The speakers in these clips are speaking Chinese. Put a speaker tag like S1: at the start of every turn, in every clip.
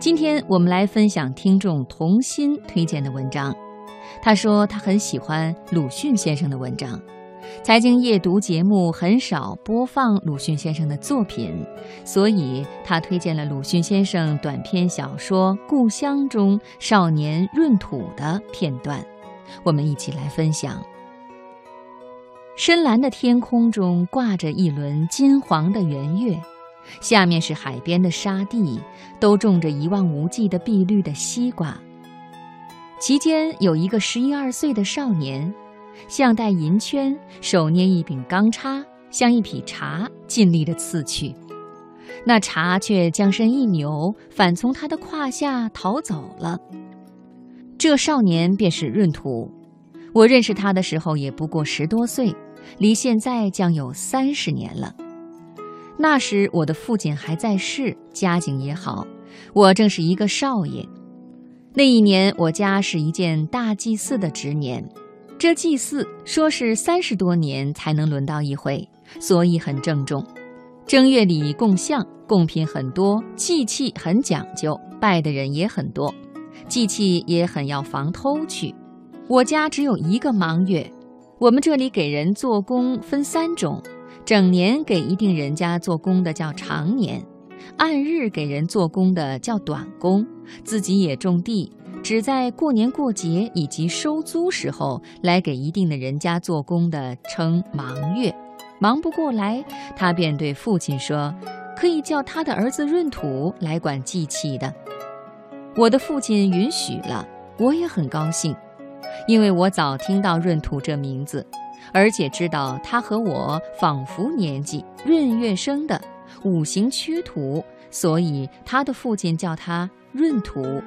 S1: 今天我们来分享听众童心推荐的文章。他说他很喜欢鲁迅先生的文章。财经夜读节目很少播放鲁迅先生的作品，所以他推荐了鲁迅先生短篇小说《故乡》中少年闰土的片段。我们一起来分享。深蓝的天空中挂着一轮金黄的圆月，下面是海边的沙地，都种着一望无际的碧绿的西瓜。其间有一个十一二岁的少年，项带银圈，手捏一柄钢叉，像一匹茶，尽力的刺去。那茶却将身一扭，反从他的胯下逃走了。这少年便是闰土，我认识他的时候也不过十多岁。离现在将有三十年了。那时我的父亲还在世，家境也好，我正是一个少爷。那一年我家是一件大祭祀的值年，这祭祀说是三十多年才能轮到一回，所以很郑重。正月里供香，贡品很多，祭器很讲究，拜的人也很多，祭器也很要防偷去。我家只有一个忙月。我们这里给人做工分三种：整年给一定人家做工的叫长年，按日给人做工的叫短工，自己也种地，只在过年过节以及收租时候来给一定的人家做工的称忙月。忙不过来，他便对父亲说：“可以叫他的儿子闰土来管祭器的。”我的父亲允许了，我也很高兴。因为我早听到闰土这名字，而且知道他和我仿佛年纪，闰月生的，五行缺土，所以他的父亲叫他闰土。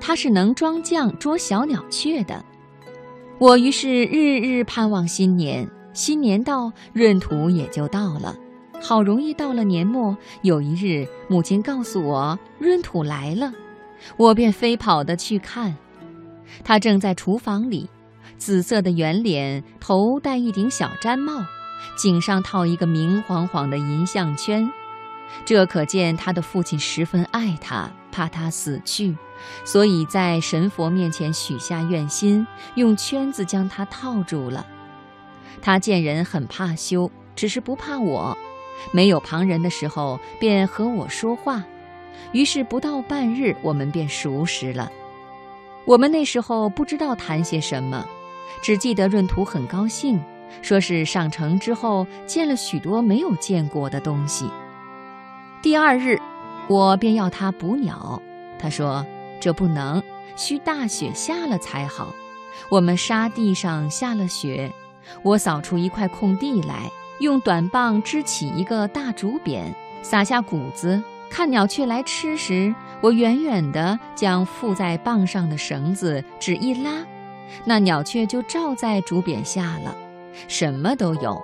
S1: 他是能装酱捉小鸟雀的。我于是日日盼望新年，新年到，闰土也就到了。好容易到了年末，有一日，母亲告诉我闰土来了，我便飞跑的去看。他正在厨房里，紫色的圆脸，头戴一顶小毡帽，颈上套一个明晃晃的银项圈，这可见他的父亲十分爱他，怕他死去，所以在神佛面前许下愿心，用圈子将他套住了。他见人很怕羞，只是不怕我，没有旁人的时候便和我说话，于是不到半日，我们便熟识了。我们那时候不知道谈些什么，只记得闰土很高兴，说是上城之后见了许多没有见过的东西。第二日，我便要他捕鸟，他说这不能，需大雪下了才好。我们沙地上下了雪，我扫出一块空地来，用短棒支起一个大竹匾，撒下谷子。看鸟雀来吃时，我远远地将附在棒上的绳子只一拉，那鸟雀就罩在竹匾下了，什么都有，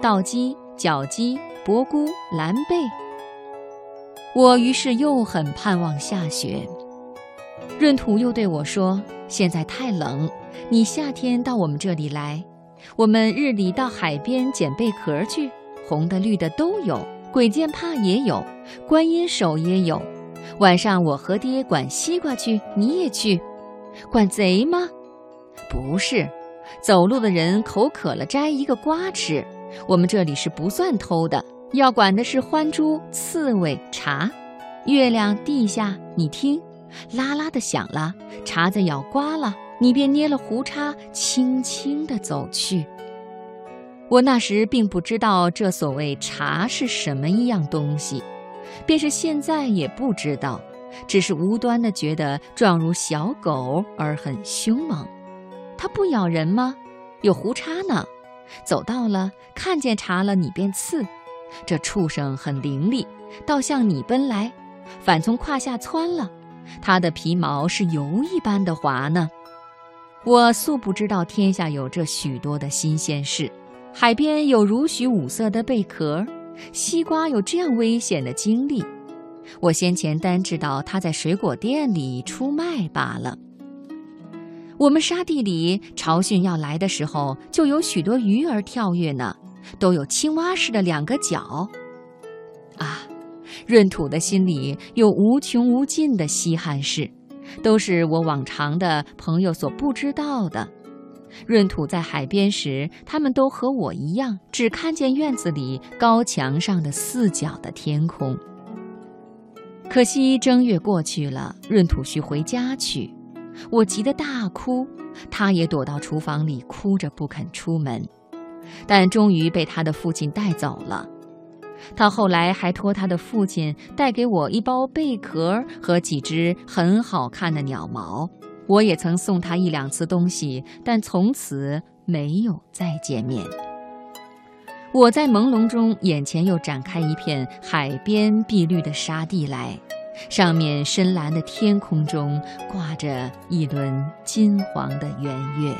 S1: 稻鸡、角鸡、伯菇、蓝贝。我于是又很盼望下雪。闰土又对我说：“现在太冷，你夏天到我们这里来，我们日里到海边捡贝壳去，红的绿的都有。”鬼见怕也有，观音手也有。晚上我和爹管西瓜去，你也去，管贼吗？不是，走路的人口渴了摘一个瓜吃。我们这里是不算偷的，要管的是獾猪、刺猬、茶。月亮地下，你听，啦啦的响了，茬子咬瓜了，你便捏了胡茬，轻轻地走去。我那时并不知道这所谓茶是什么一样东西，便是现在也不知道，只是无端的觉得状如小狗而很凶猛。它不咬人吗？有胡茬呢。走到了，看见茶了，你便刺。这畜生很伶俐，倒向你奔来，反从胯下窜了。它的皮毛是油一般的滑呢。我素不知道天下有这许多的新鲜事。海边有如许五色的贝壳，西瓜有这样危险的经历。我先前单知道他在水果店里出卖罢了。我们沙地里潮汛要来的时候，就有许多鱼儿跳跃呢，都有青蛙似的两个脚。啊，闰土的心里有无穷无尽的稀罕事，都是我往常的朋友所不知道的。闰土在海边时，他们都和我一样，只看见院子里高墙上的四角的天空。可惜正月过去了，闰土需回家去，我急得大哭，他也躲到厨房里哭着不肯出门，但终于被他的父亲带走了。他后来还托他的父亲带给我一包贝壳和几只很好看的鸟毛。我也曾送他一两次东西，但从此没有再见面。我在朦胧中，眼前又展开一片海边碧绿的沙地来，上面深蓝的天空中挂着一轮金黄的圆月。